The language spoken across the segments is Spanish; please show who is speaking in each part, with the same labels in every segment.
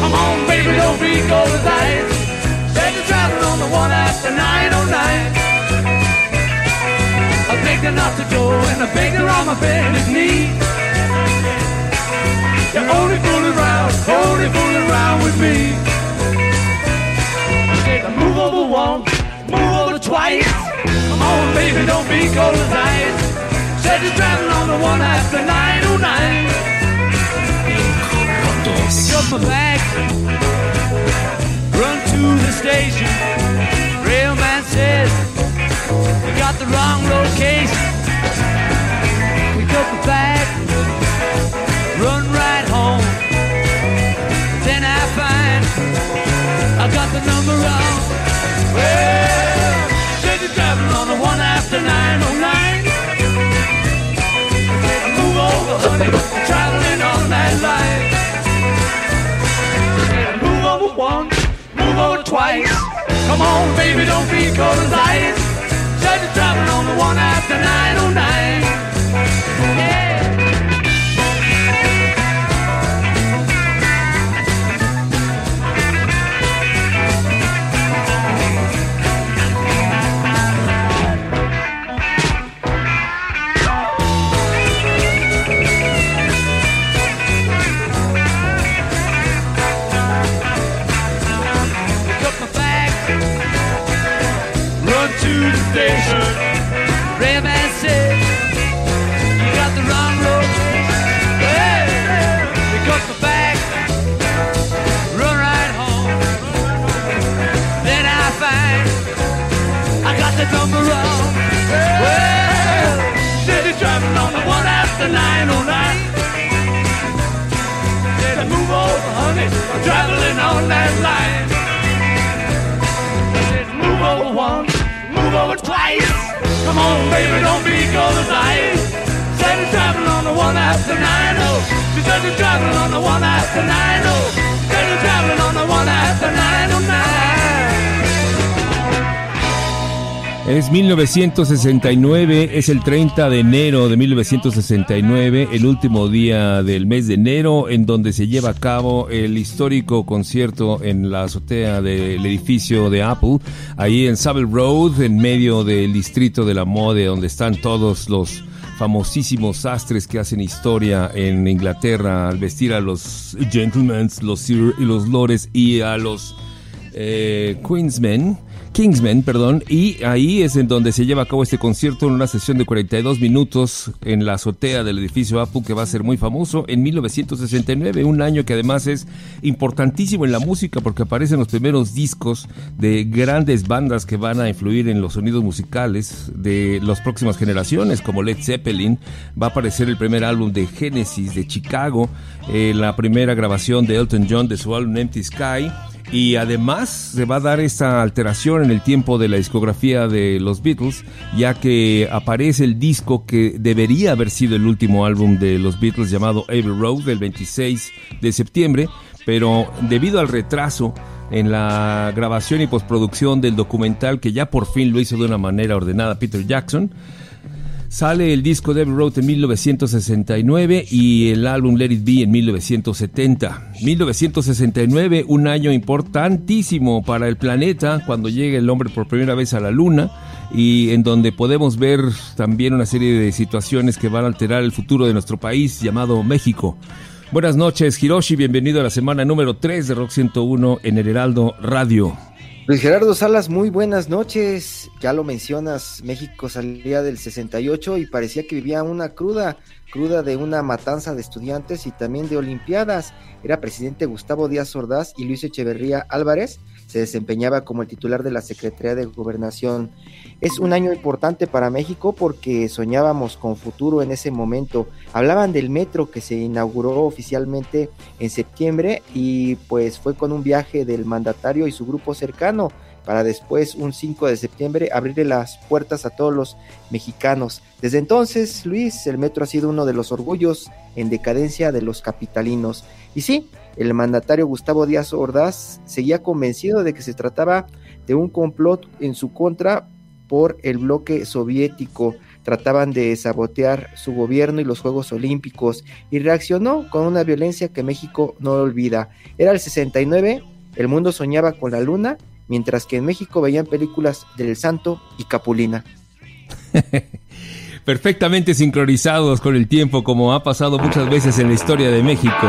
Speaker 1: Come on, baby, don't be gold as ice. Said you're traveling on the one after 909. I begged her not to go, and I begged her on my bended knee. You're only fooling around, only fooling around with me. I Said, move over once, move over twice. Come on, baby, don't be cold as ice. Said you're traveling on the one after 909. My bag, run to the station. Railman says you got the wrong location. Pick up the bag, run right home. Then I find I got the number wrong. Well, said you're traveling on the one after 909. Said, Move over, honey, twice. Come on, baby, don't be cold as ice. Said you're traveling on the one after 909. Station. Baby, don't be cold as ice. Said you're traveling on the one after 90. She said you're traveling on the one after 90. Said you're traveling on the one after 909.
Speaker 2: Es 1969, es el 30 de enero de 1969, el último día del mes de enero, en donde se lleva a cabo el histórico concierto en la azotea del edificio de Apple, ahí en Savile Road, en medio del distrito de la moda, donde están todos los famosísimos sastres que hacen historia en Inglaterra al vestir a los gentlemen, los sir y los lores y a los eh, Queensmen. Kingsmen, perdón, y ahí es en donde se lleva a cabo este concierto en una sesión de 42 minutos en la azotea del edificio Apple que va a ser muy famoso en 1969, un año que además es importantísimo en la música porque aparecen los primeros discos de grandes bandas que van a influir en los sonidos musicales de las próximas generaciones, como Led Zeppelin, va a aparecer el primer álbum de Genesis de Chicago, eh, la primera grabación de Elton John de su álbum Empty Sky, y además se va a dar esta alteración en el tiempo de la discografía de los Beatles, ya que aparece el disco que debería haber sido el último álbum de los Beatles llamado Abbey Road del 26 de septiembre, pero debido al retraso en la grabación y postproducción del documental que ya por fin lo hizo de una manera ordenada Peter Jackson, Sale el disco de Abbey Road en 1969 y el álbum Let It Be en 1970. 1969, un año importantísimo para el planeta cuando llega el hombre por primera vez a la luna. y en donde podemos ver también una serie de situaciones que van a alterar el futuro de nuestro país llamado México. Buenas noches, Hiroshi, bienvenido a la semana número 3 de Rock 101 en el Heraldo Radio.
Speaker 3: Luis Gerardo Salas, muy buenas noches. Ya lo mencionas, México salía del 68 y parecía que vivía una cruda, cruda de una matanza de estudiantes y también de olimpiadas. Era presidente Gustavo Díaz Ordaz y Luis Echeverría Álvarez se desempeñaba como el titular de la Secretaría de Gobernación. Es un año importante para México porque soñábamos con futuro en ese momento. Hablaban del metro que se inauguró oficialmente en septiembre y pues fue con un viaje del mandatario y su grupo cercano para después, un 5 de septiembre, abrirle las puertas a todos los mexicanos. Desde entonces, Luis, el metro ha sido uno de los orgullos en decadencia de los capitalinos. Y sí, el mandatario Gustavo Díaz Ordaz seguía convencido de que se trataba de un complot en su contra por el bloque soviético. Trataban de sabotear su gobierno y los Juegos Olímpicos y reaccionó con una violencia que México no olvida. Era el 69, el mundo soñaba con la luna, mientras que en México veían películas del Santo y Capulina.
Speaker 2: Perfectamente sincronizados con el tiempo como ha pasado muchas veces en la historia de México.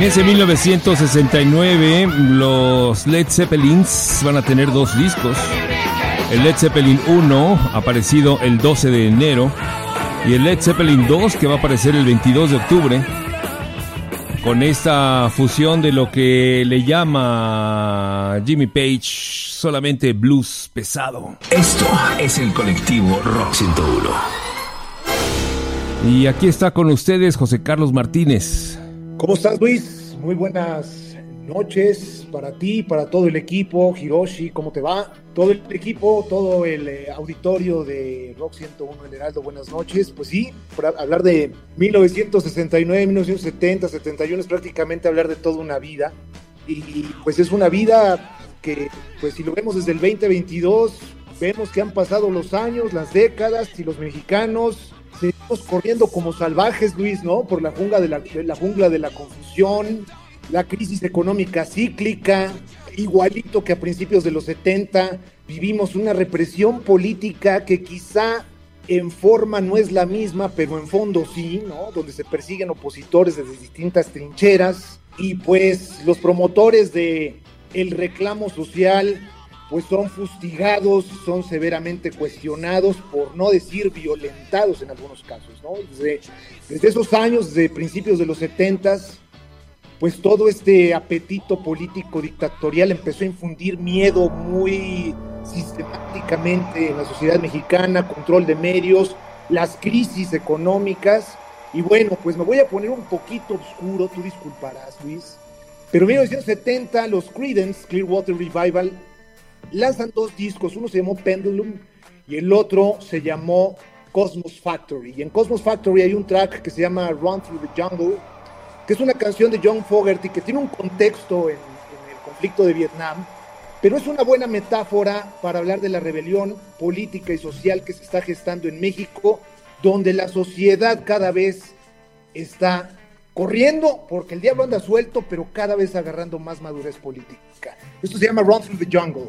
Speaker 2: En ese 1969 los Led Zeppelins van a tener dos discos. El Led Zeppelin 1 aparecido el 12 de enero y el Led Zeppelin 2 que va a aparecer el 22 de octubre. Con esta fusión de lo que le llama Jimmy Page solamente blues pesado.
Speaker 4: Esto es el colectivo Rock 101.
Speaker 2: Y aquí está con ustedes José Carlos Martínez.
Speaker 5: ¿Cómo estás, Luis? Muy buenas noches para ti, para todo el equipo. Hiroshi, ¿cómo te va? Todo el equipo, todo el eh, auditorio de Rock 101 El Heraldo, buenas noches. Pues sí, para hablar de 1969, 1970, 71 es prácticamente hablar de toda una vida. Y pues es una vida que, pues si lo vemos desde el 2022, vemos que han pasado los años, las décadas y los mexicanos seguimos corriendo como salvajes, Luis, ¿no? Por la jungla de la, la jungla de la confusión, la crisis económica cíclica, igualito que a principios de los 70, vivimos una represión política que quizá en forma no es la misma, pero en fondo sí, ¿no? Donde se persiguen opositores desde distintas trincheras y pues los promotores de el reclamo social pues son fustigados, son severamente cuestionados, por no decir violentados en algunos casos, ¿no? Desde, desde esos años, desde principios de los 70, pues todo este apetito político dictatorial empezó a infundir miedo muy sistemáticamente en la sociedad mexicana, control de medios, las crisis económicas. Y bueno, pues me voy a poner un poquito oscuro, tú disculparás, Luis. Pero en 1970 los Creedence Clearwater Revival lanzan dos discos, uno se llamó Pendulum y el otro se llamó Cosmos Factory. Y en Cosmos Factory hay un track que se llama Run Through the Jungle, que es una canción de John Fogerty que tiene un contexto en, en el conflicto de Vietnam, pero es una buena metáfora para hablar de la rebelión política y social que se está gestando en México, donde la sociedad cada vez está corriendo, porque el diablo anda suelto, pero cada vez agarrando más madurez política. Esto se llama Run Through the Jungle,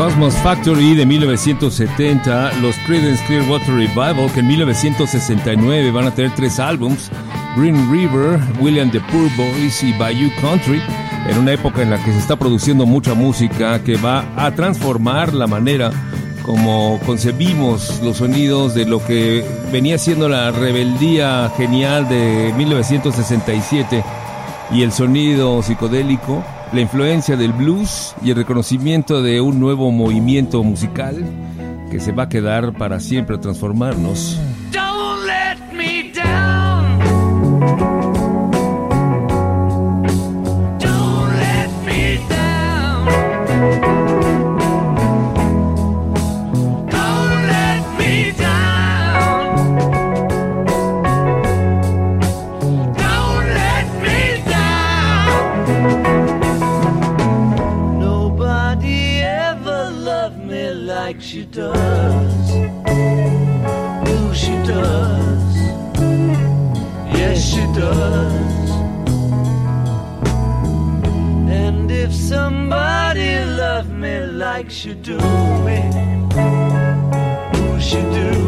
Speaker 2: Cosmos Factory de 1970, los Creedence Clearwater Revival que en 1969 van a tener tres álbums, Green River, William the Poor Boys y Bayou Country, en una época en la que se está produciendo mucha música que va a transformar la manera como concebimos los sonidos de lo que venía siendo la rebeldía genial de 1967 y el sonido psicodélico, la influencia del blues y el reconocimiento de un nuevo movimiento musical que se va a quedar para siempre a transformarnos.
Speaker 1: Like she do me, ooh, she do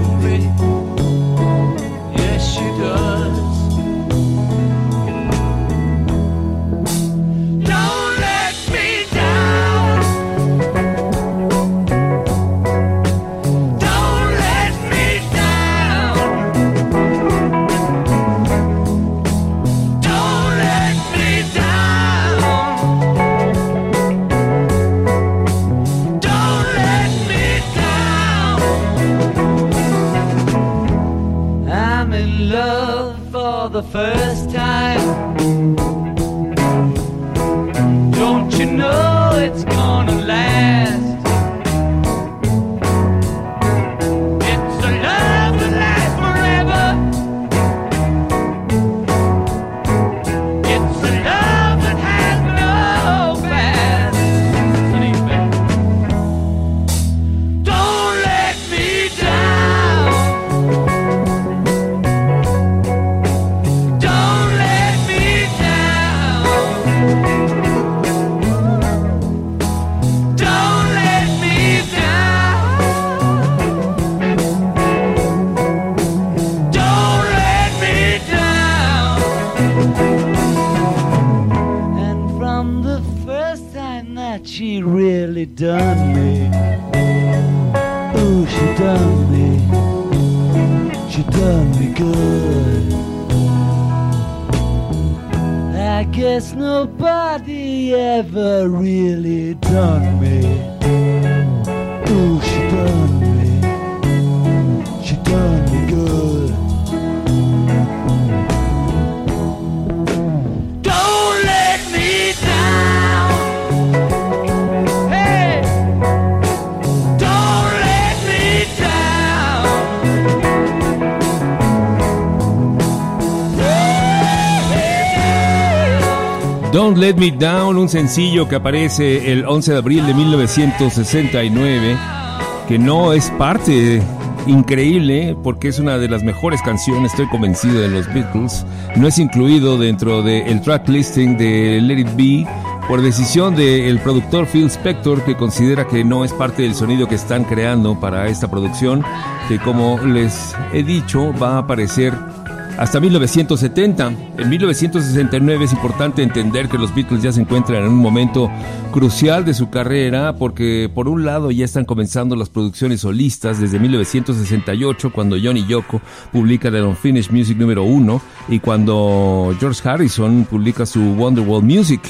Speaker 1: She done me good. I guess nobody ever really done me. Ooh, she done
Speaker 2: Let Me Down, un sencillo que aparece el 11 de abril de 1969, que no es parte increíble porque es una de las mejores canciones, estoy convencido de los Beatles, no es incluido dentro del track listing de Let It Be por decisión del productor Phil Spector que considera que no es parte del sonido que están creando para esta producción, que como les he dicho va a aparecer hasta 1970. En 1969 es importante entender que los Beatles ya se encuentran en un momento crucial de su carrera porque por un lado ya están comenzando las producciones solistas desde 1968 cuando John y Yoko publican el Unfinished Music número 1 y cuando George Harrison publica su Wonderwall Music.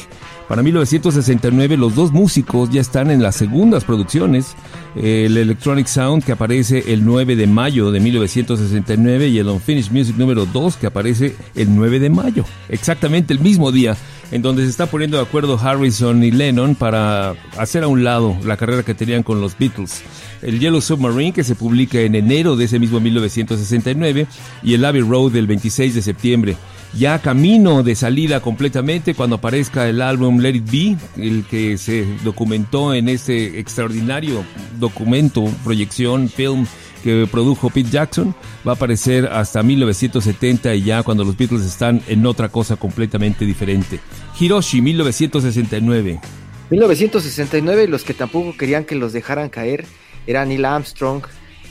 Speaker 2: Para 1969 los dos músicos ya están en las segundas producciones, el Electronic Sound que aparece el 9 de mayo de 1969 y el Unfinished Music número 2 que aparece el 9 de mayo, exactamente el mismo día en donde se está poniendo de acuerdo Harrison y Lennon para hacer a un lado la carrera que tenían con los Beatles. El Yellow Submarine que se publica en enero de ese mismo 1969 y el Abbey Road del 26 de septiembre ya camino de salida completamente cuando aparezca el álbum Let It Be, el que se documentó en este extraordinario documento, proyección, film que produjo Pete Jackson, va a aparecer hasta 1970 y ya cuando los Beatles están en otra cosa completamente diferente. Hiroshi, 1969.
Speaker 3: 1969 los que tampoco querían que los dejaran caer eran Neil Armstrong,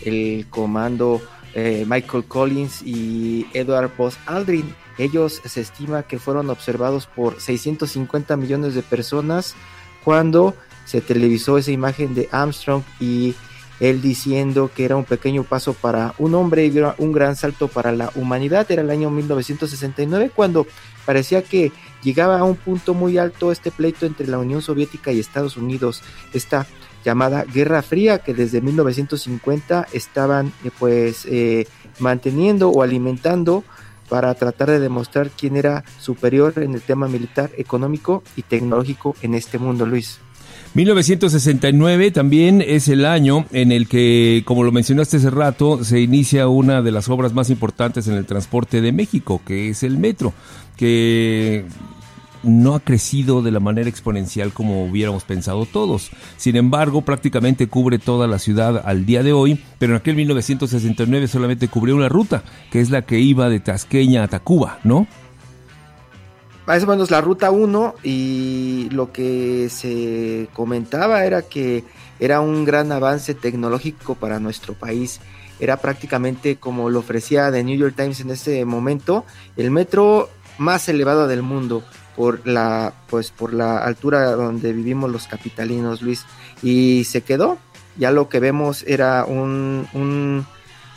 Speaker 3: el comando eh, Michael Collins y Edward Buzz Aldrin. Ellos se estima que fueron observados por 650 millones de personas cuando se televisó esa imagen de Armstrong y él diciendo que era un pequeño paso para un hombre y un gran salto para la humanidad. Era el año 1969 cuando parecía que llegaba a un punto muy alto este pleito entre la Unión Soviética y Estados Unidos, esta llamada Guerra Fría que desde 1950 estaban eh, pues eh, manteniendo o alimentando para tratar de demostrar quién era superior en el tema militar, económico y tecnológico en este mundo, Luis.
Speaker 2: 1969 también es el año en el que, como lo mencionaste hace rato, se inicia una de las obras más importantes en el transporte de México, que es el metro, que no ha crecido de la manera exponencial como hubiéramos pensado todos. Sin embargo, prácticamente cubre toda la ciudad al día de hoy, pero en aquel 1969 solamente cubrió una ruta, que es la que iba de Tasqueña a Tacuba, ¿no?
Speaker 3: Más o menos la ruta 1 y lo que se comentaba era que era un gran avance tecnológico para nuestro país. Era prácticamente como lo ofrecía The New York Times en ese momento, el metro más elevado del mundo por la pues por la altura donde vivimos los capitalinos Luis. Y se quedó. Ya lo que vemos era un, un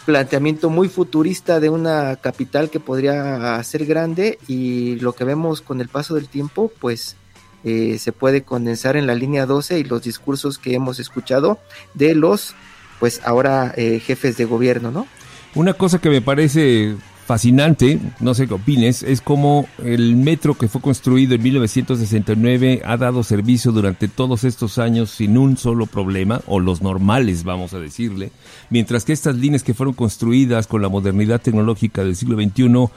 Speaker 3: planteamiento muy futurista de una capital que podría ser grande. Y lo que vemos con el paso del tiempo pues eh, se puede condensar en la línea 12 y los discursos que hemos escuchado de los pues ahora eh, jefes de gobierno no
Speaker 2: una cosa que me parece fascinante, no sé qué opines, es como el metro que fue construido en 1969 ha dado servicio durante todos estos años sin un solo problema, o los normales, vamos a decirle, mientras que estas líneas que fueron construidas con la modernidad tecnológica del siglo XXI,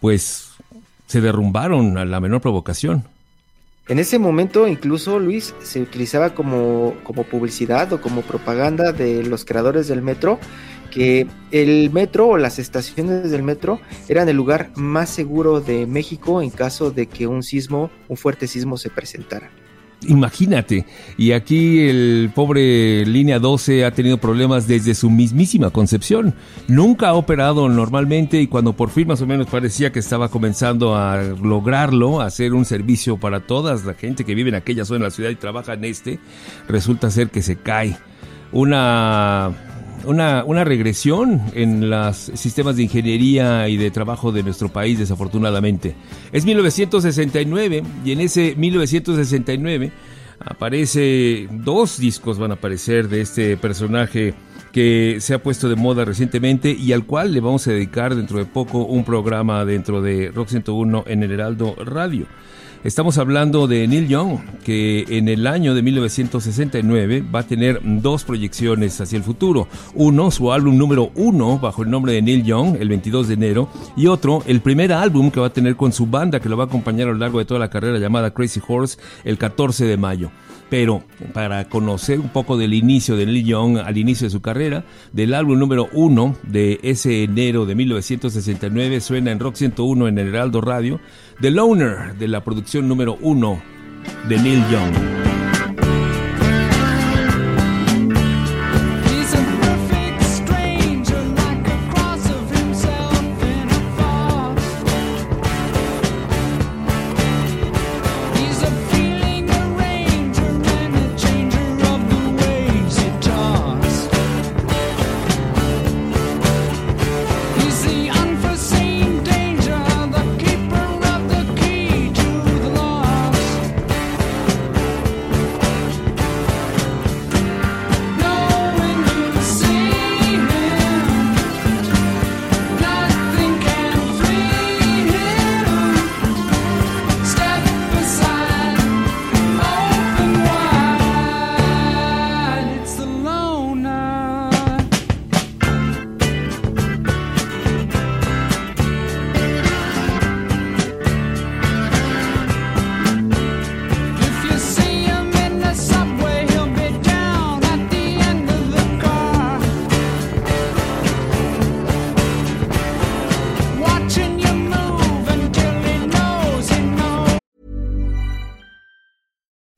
Speaker 2: pues se derrumbaron a la menor provocación.
Speaker 3: En ese momento incluso Luis se utilizaba como, como publicidad o como propaganda de los creadores del metro que el metro o las estaciones del metro eran el lugar más seguro de México en caso de que un sismo, un fuerte sismo se presentara.
Speaker 2: Imagínate. Y aquí el pobre línea 12 ha tenido problemas desde su mismísima concepción. Nunca ha operado normalmente y cuando por fin más o menos parecía que estaba comenzando a lograrlo, a hacer un servicio para toda la gente que vive en aquella zona de la ciudad y trabaja en este, resulta ser que se cae. Una una, una, regresión en los sistemas de ingeniería y de trabajo de nuestro país, desafortunadamente. Es 1969 y en ese 1969 aparece dos discos van a aparecer de este personaje que se ha puesto de moda recientemente y al cual le vamos a dedicar dentro de poco un programa dentro de Rock 101 en el Heraldo Radio. Estamos hablando de Neil Young, que en el año de 1969 va a tener dos proyecciones hacia el futuro. Uno, su álbum número uno, bajo el nombre de Neil Young, el 22 de enero, y otro, el primer álbum que va a tener con su banda, que lo va a acompañar a lo largo de toda la carrera llamada Crazy Horse, el 14 de mayo. Pero para conocer un poco del inicio de Neil Young al inicio de su carrera, del álbum número uno de ese enero de 1969, suena en Rock 101 en el Heraldo Radio, The Loner de la producción número uno de Neil Young.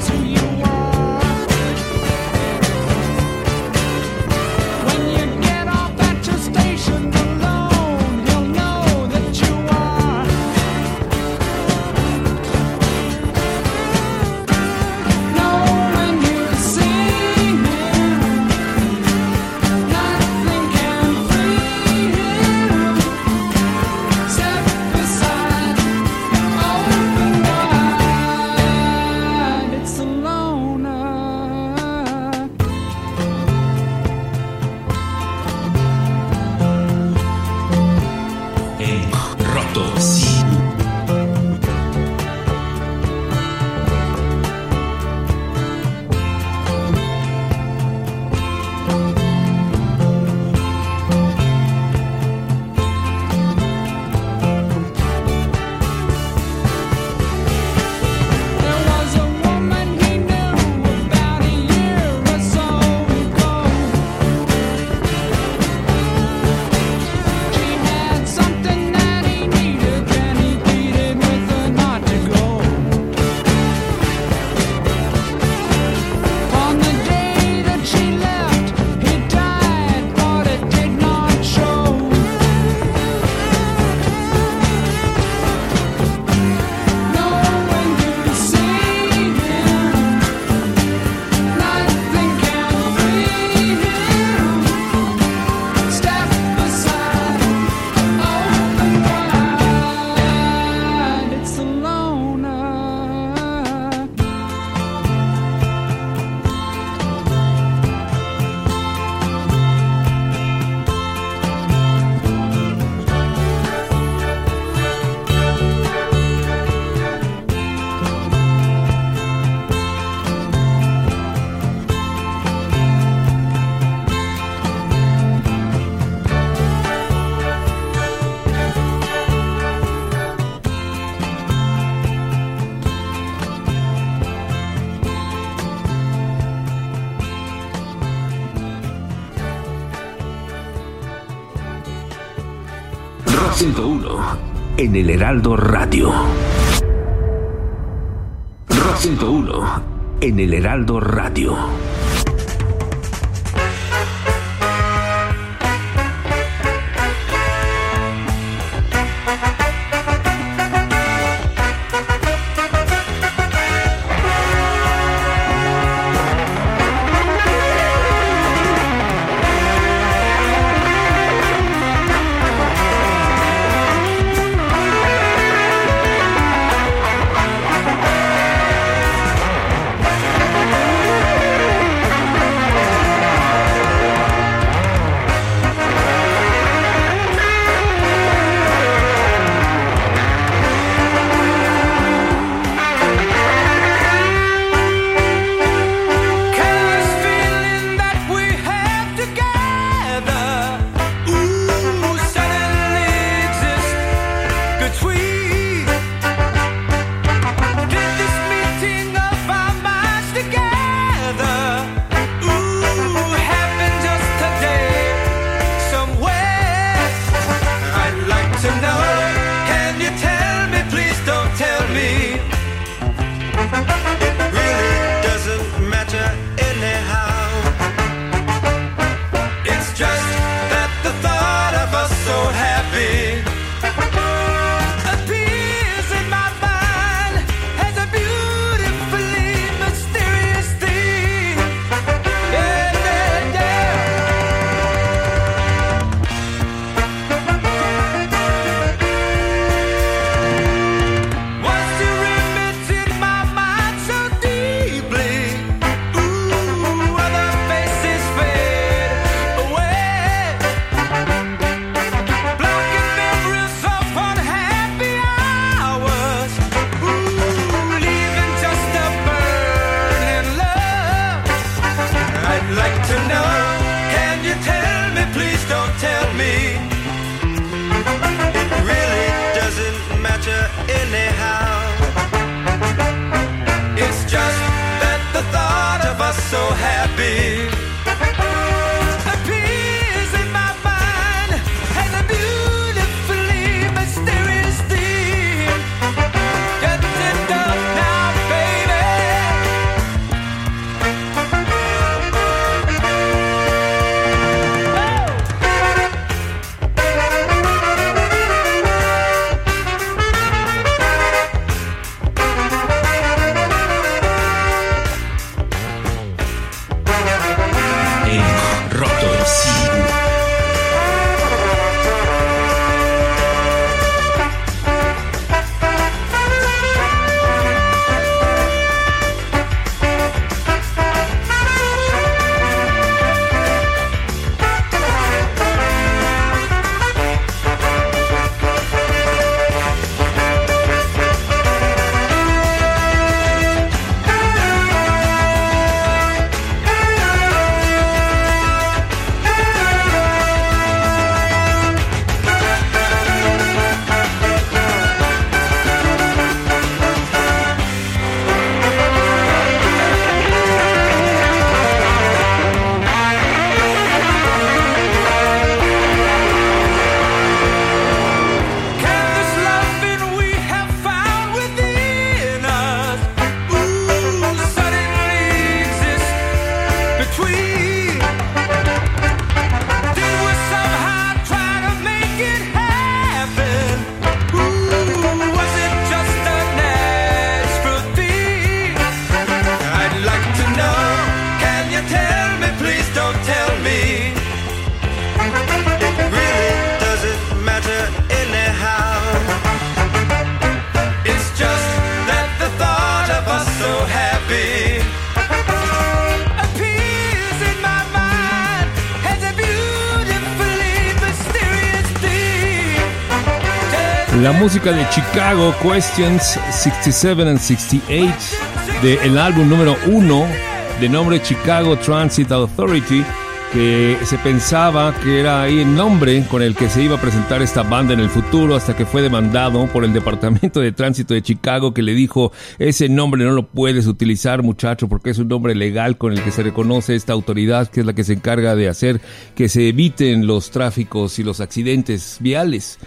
Speaker 4: See. 101 en el Heraldo Radio. Rock 101 en el Heraldo Radio.
Speaker 2: La música de Chicago, Questions 67 and 68, del álbum número 1 de nombre Chicago Transit Authority, que se pensaba que era ahí el nombre con el que se iba a presentar esta banda en el futuro hasta que fue demandado por el Departamento de Tránsito de Chicago que le dijo ese nombre no lo puedes utilizar muchacho porque es un nombre legal con el que se reconoce esta autoridad que es la que se encarga de hacer que se eviten los tráficos y los accidentes viales.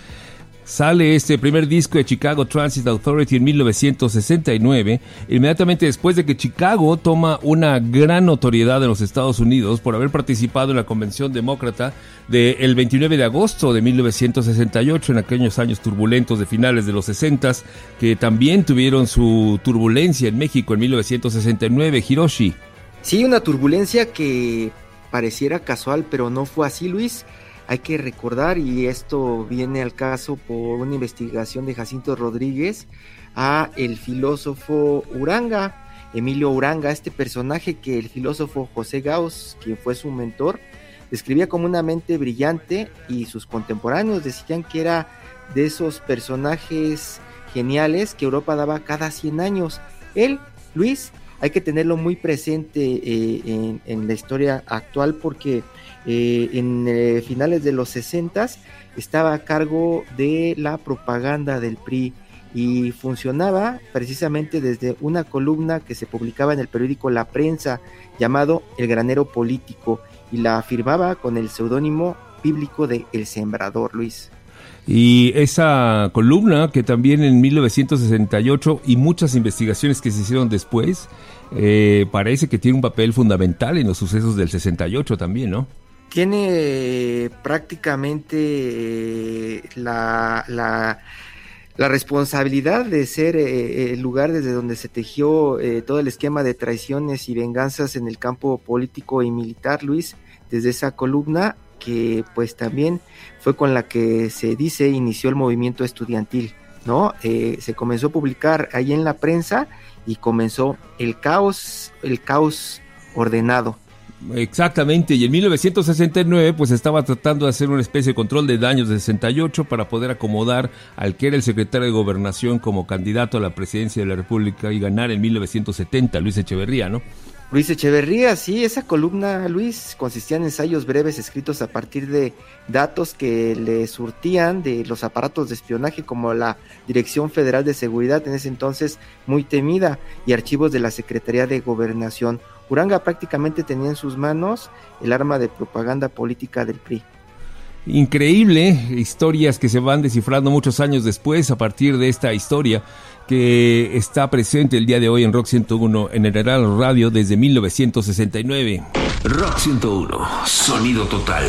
Speaker 2: Sale este primer disco de Chicago Transit Authority en 1969, inmediatamente después de que Chicago toma una gran notoriedad en los Estados Unidos por haber participado en la Convención Demócrata del 29 de agosto de 1968, en aquellos años turbulentos de finales de los 60, que también tuvieron su turbulencia en México en 1969, Hiroshi.
Speaker 3: Sí, una turbulencia que pareciera casual, pero no fue así, Luis. Hay que recordar, y esto viene al caso por una investigación de Jacinto Rodríguez, a el filósofo Uranga, Emilio Uranga, este personaje que el filósofo José Gauss, quien fue su mentor, describía como una mente brillante y sus contemporáneos decían que era de esos personajes geniales que Europa daba cada 100 años. Él, Luis, hay que tenerlo muy presente eh, en, la historia actual porque eh, en eh, finales de los 60 estaba a cargo de la propaganda del PRI y funcionaba precisamente desde una columna que se publicaba en el periódico La Prensa llamado El Granero Político y la firmaba con el seudónimo bíblico de El Sembrador, Luis.
Speaker 2: Y esa columna que también en 1968 y muchas investigaciones que se hicieron después, eh, parece que tiene un papel fundamental en los sucesos del 68 también, ¿no?
Speaker 3: tiene eh, prácticamente eh, la, la, responsabilidad de ser eh, el lugar desde donde se tejió todo el esquema de traiciones y venganzas en el campo político y militar, Luis, desde esa columna que pues también fue con la que se dice inició el movimiento estudiantil, ¿no? se comenzó a publicar ahí en la prensa y comenzó el caos, el caos ordenado
Speaker 2: Exactamente, y en 1969 pues estaba tratando de hacer una especie de control de daños de 68 para poder acomodar al que era el secretario de gobernación como candidato a la presidencia de la República y ganar en 1970, Luis Echeverría, ¿no?
Speaker 3: Luis Echeverría, sí, esa columna, Luis, consistía en ensayos breves escritos a partir de datos que le surtían de los aparatos de espionaje como la Dirección Federal de Seguridad, en ese entonces muy temida, y archivos de la Secretaría de Gobernación. Uranga prácticamente tenía en sus manos el arma de propaganda política del PRI.
Speaker 2: Increíble, historias que se van descifrando muchos años después a partir de esta historia que está presente el día de hoy en Rock 101 en el Heraldo Radio desde 1969.
Speaker 4: Rock 101, sonido total.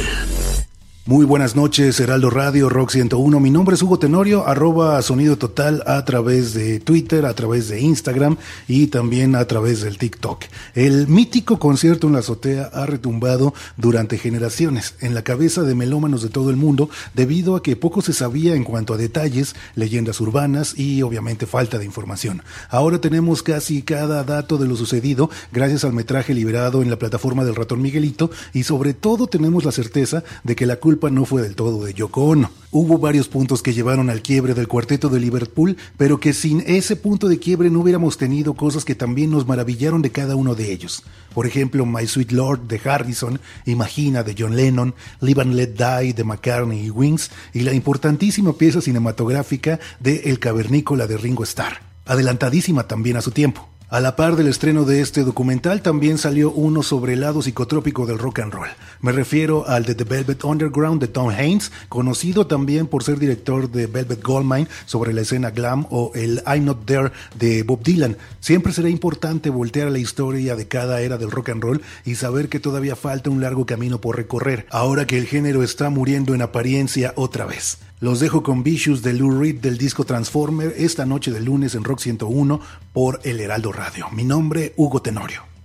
Speaker 6: Muy buenas noches, Heraldo Radio, Rock 101. Mi nombre es Hugo Tenorio, arroba sonido total a través de Twitter, a través de Instagram y también a través del TikTok. El mítico concierto en la azotea ha retumbado durante generaciones en la cabeza de melómanos de todo el mundo debido a que poco se sabía en cuanto a detalles, leyendas urbanas y obviamente falta de información. Ahora tenemos casi cada dato de lo sucedido gracias al metraje liberado en la plataforma del ratón Miguelito y sobre todo tenemos la certeza de que la culpa no fue del todo de Yoko Ono. Hubo varios puntos que llevaron al quiebre del cuarteto de Liverpool, pero que sin ese punto de quiebre no hubiéramos tenido cosas que también nos maravillaron de cada uno de ellos. Por ejemplo, My Sweet Lord de Harrison, Imagina de John Lennon, Live and Let Die de McCartney y Wings, y la importantísima pieza cinematográfica de El Cavernícola de Ringo Starr, adelantadísima también a su tiempo. A la par del estreno de este documental también salió uno sobre el lado psicotrópico del rock and roll. Me refiero al de The Velvet Underground de Tom Haynes, conocido también por ser director de Velvet Goldmine sobre la escena glam o el I'm Not There de Bob Dylan. Siempre será importante voltear a la historia de cada era del rock and roll y saber que todavía falta un largo camino por recorrer, ahora que el género está muriendo en apariencia otra vez. Los dejo con Vicious de Lou Reed del disco Transformer esta noche de lunes en Rock 101 por El Heraldo Radio. Mi nombre, Hugo Tenorio.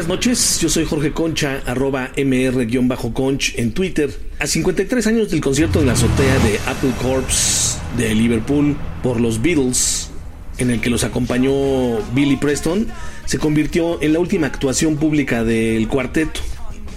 Speaker 7: Buenas noches, yo soy Jorge Concha, arroba mr-conch en Twitter. A 53 años del concierto en la azotea de Apple Corps de Liverpool por los Beatles, en el que los acompañó Billy Preston, se convirtió en la última actuación pública del cuarteto.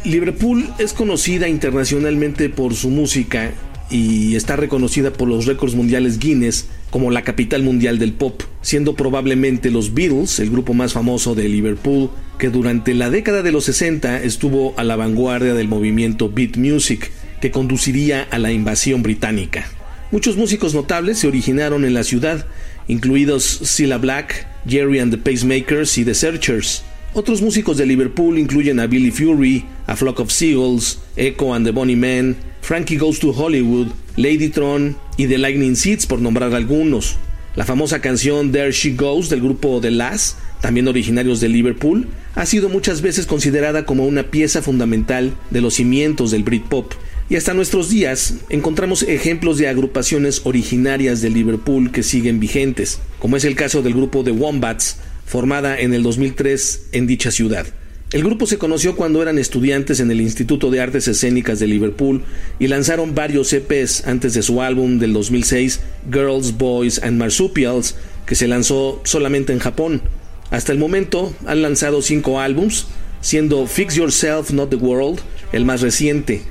Speaker 7: Liverpool es conocida internacionalmente por su música y está reconocida por los récords mundiales Guinness como la capital mundial del pop, siendo probablemente los Beatles el grupo más famoso de Liverpool, que durante la década de los 60 estuvo a la vanguardia del movimiento beat music, que conduciría a la invasión británica. Muchos músicos notables se originaron en la ciudad, incluidos Cilla Black, Jerry and the Pacemakers y The Searchers. Otros músicos de Liverpool incluyen a Billy Fury, a Flock of Seagulls, Echo and the Bonnie Men, Frankie Goes to Hollywood, Ladytron y The Lightning Seeds, por nombrar algunos. La famosa canción There She Goes del grupo The Lass, también originarios de Liverpool, ha sido muchas veces considerada como una pieza fundamental de los cimientos del Britpop. Y hasta nuestros días encontramos ejemplos de agrupaciones originarias de Liverpool que siguen vigentes, como es el caso del grupo The Wombats, formada en el 2003 en dicha ciudad. El grupo se conoció cuando eran estudiantes en el Instituto de Artes Escénicas de Liverpool y lanzaron varios EPs antes de su álbum del 2006, Girls, Boys and Marsupials, que se lanzó solamente en Japón. Hasta el momento han lanzado cinco álbums, siendo Fix Yourself Not the World el más reciente,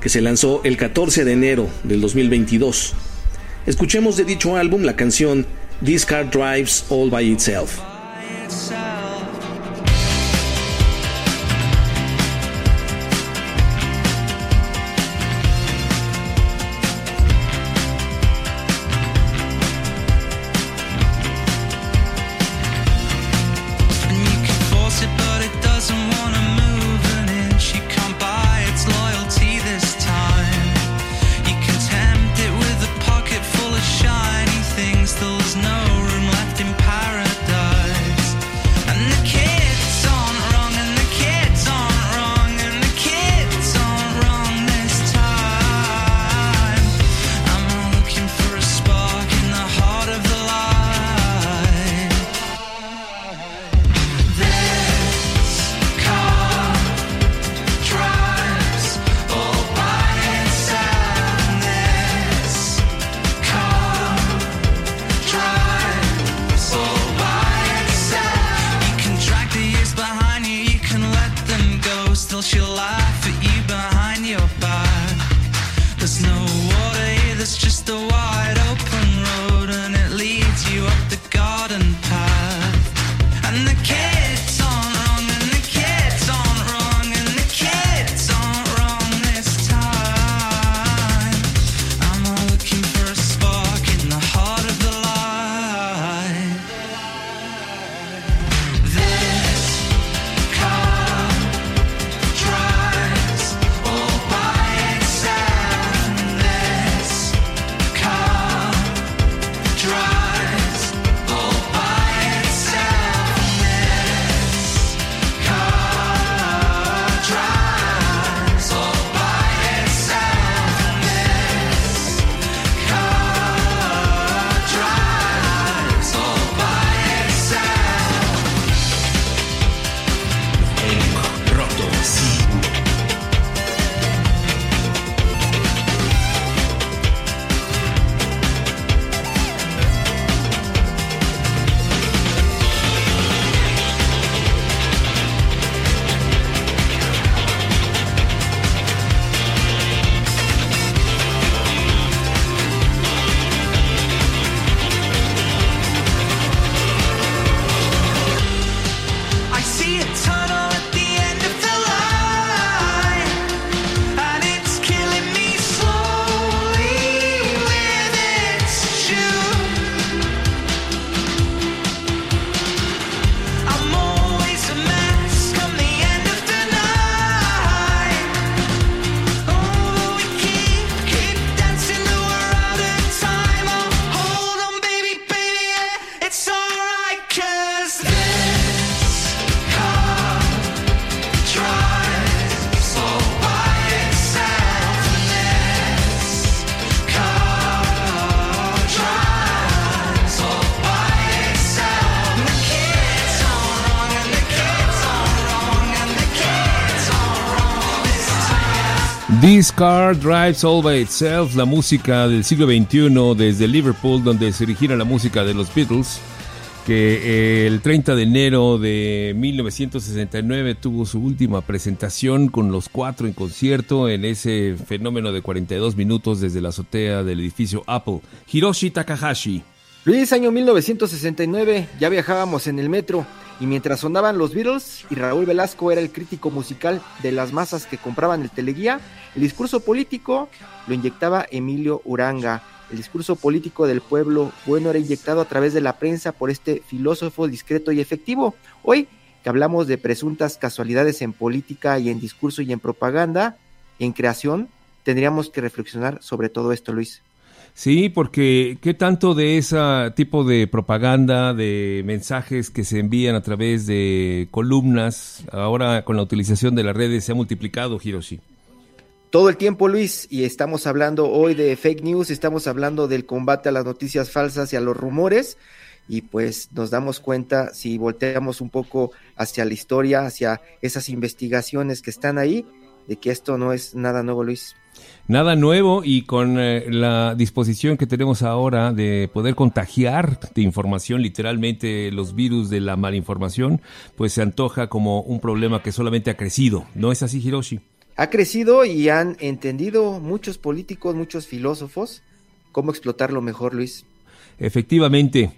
Speaker 7: que se lanzó el 14 de enero del 2022. Escuchemos de dicho álbum la canción This Car Drives All by Itself.
Speaker 2: This Car Drives All By Itself, la música del siglo XXI desde Liverpool, donde se originó la música de los Beatles, que eh, el 30 de enero de 1969 tuvo su última presentación con los cuatro en concierto en ese fenómeno de 42 minutos desde la azotea del edificio Apple. Hiroshi Takahashi.
Speaker 3: Luis, año 1969, ya viajábamos en el metro y mientras sonaban los Beatles y Raúl Velasco era el crítico musical de las masas que compraban el teleguía, el discurso político lo inyectaba Emilio Uranga. El discurso político del pueblo bueno era inyectado a través de la prensa por este filósofo discreto y efectivo. Hoy que hablamos de presuntas casualidades en política y en discurso y en propaganda, en creación, tendríamos que reflexionar sobre todo esto, Luis.
Speaker 2: Sí, porque ¿qué tanto de ese tipo de propaganda, de mensajes que se envían a través de columnas, ahora con la utilización de las redes se ha multiplicado, Hiroshi?
Speaker 3: Todo el tiempo, Luis, y estamos hablando hoy de fake news, estamos hablando del combate a las noticias falsas y a los rumores, y pues nos damos cuenta, si volteamos un poco hacia la historia, hacia esas investigaciones que están ahí, de que esto no es nada nuevo, Luis.
Speaker 2: Nada nuevo y con eh, la disposición que tenemos ahora de poder contagiar de información, literalmente los virus de la malinformación, pues se antoja como un problema que solamente ha crecido. ¿No es así, Hiroshi?
Speaker 3: Ha crecido y han entendido muchos políticos, muchos filósofos, cómo explotarlo mejor, Luis.
Speaker 2: Efectivamente.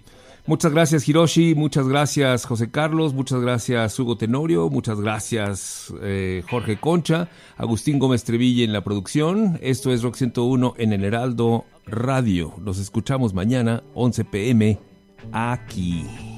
Speaker 2: Muchas gracias Hiroshi, muchas gracias José Carlos, muchas gracias Hugo Tenorio, muchas gracias eh, Jorge Concha, Agustín Gómez Trevilla en la producción. Esto es Rock 101 en el Heraldo Radio. Nos escuchamos mañana 11 pm aquí.